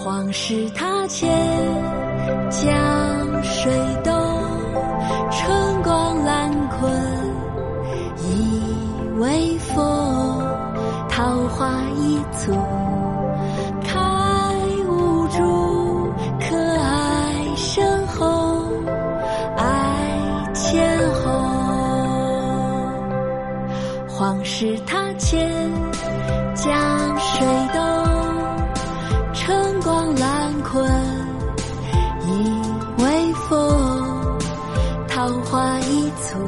黄石塔前，江水东，春光懒困倚微风，桃花一簇开无主，可爱深厚爱千后。黄石塔前，簇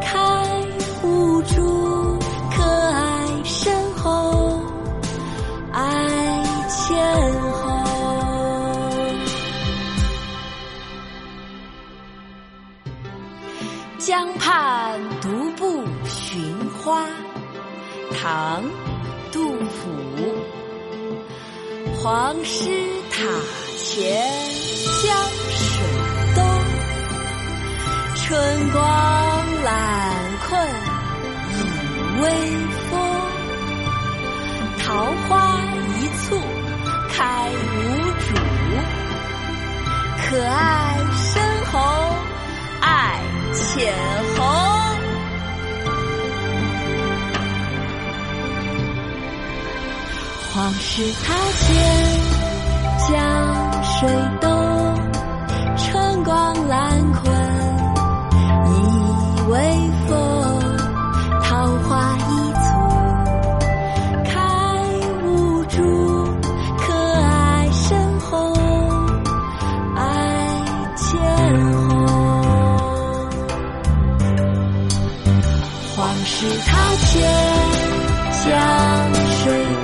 开无主，可爱深厚爱千后。江畔独步寻花，唐·杜甫。黄师塔前春光懒困倚微风。桃花一簇开无主，可爱深红爱浅红。黄石塔前，江水东，春光懒池塘前，江水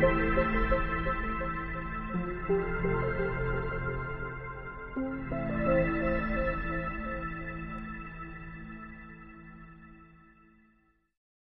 Thank you.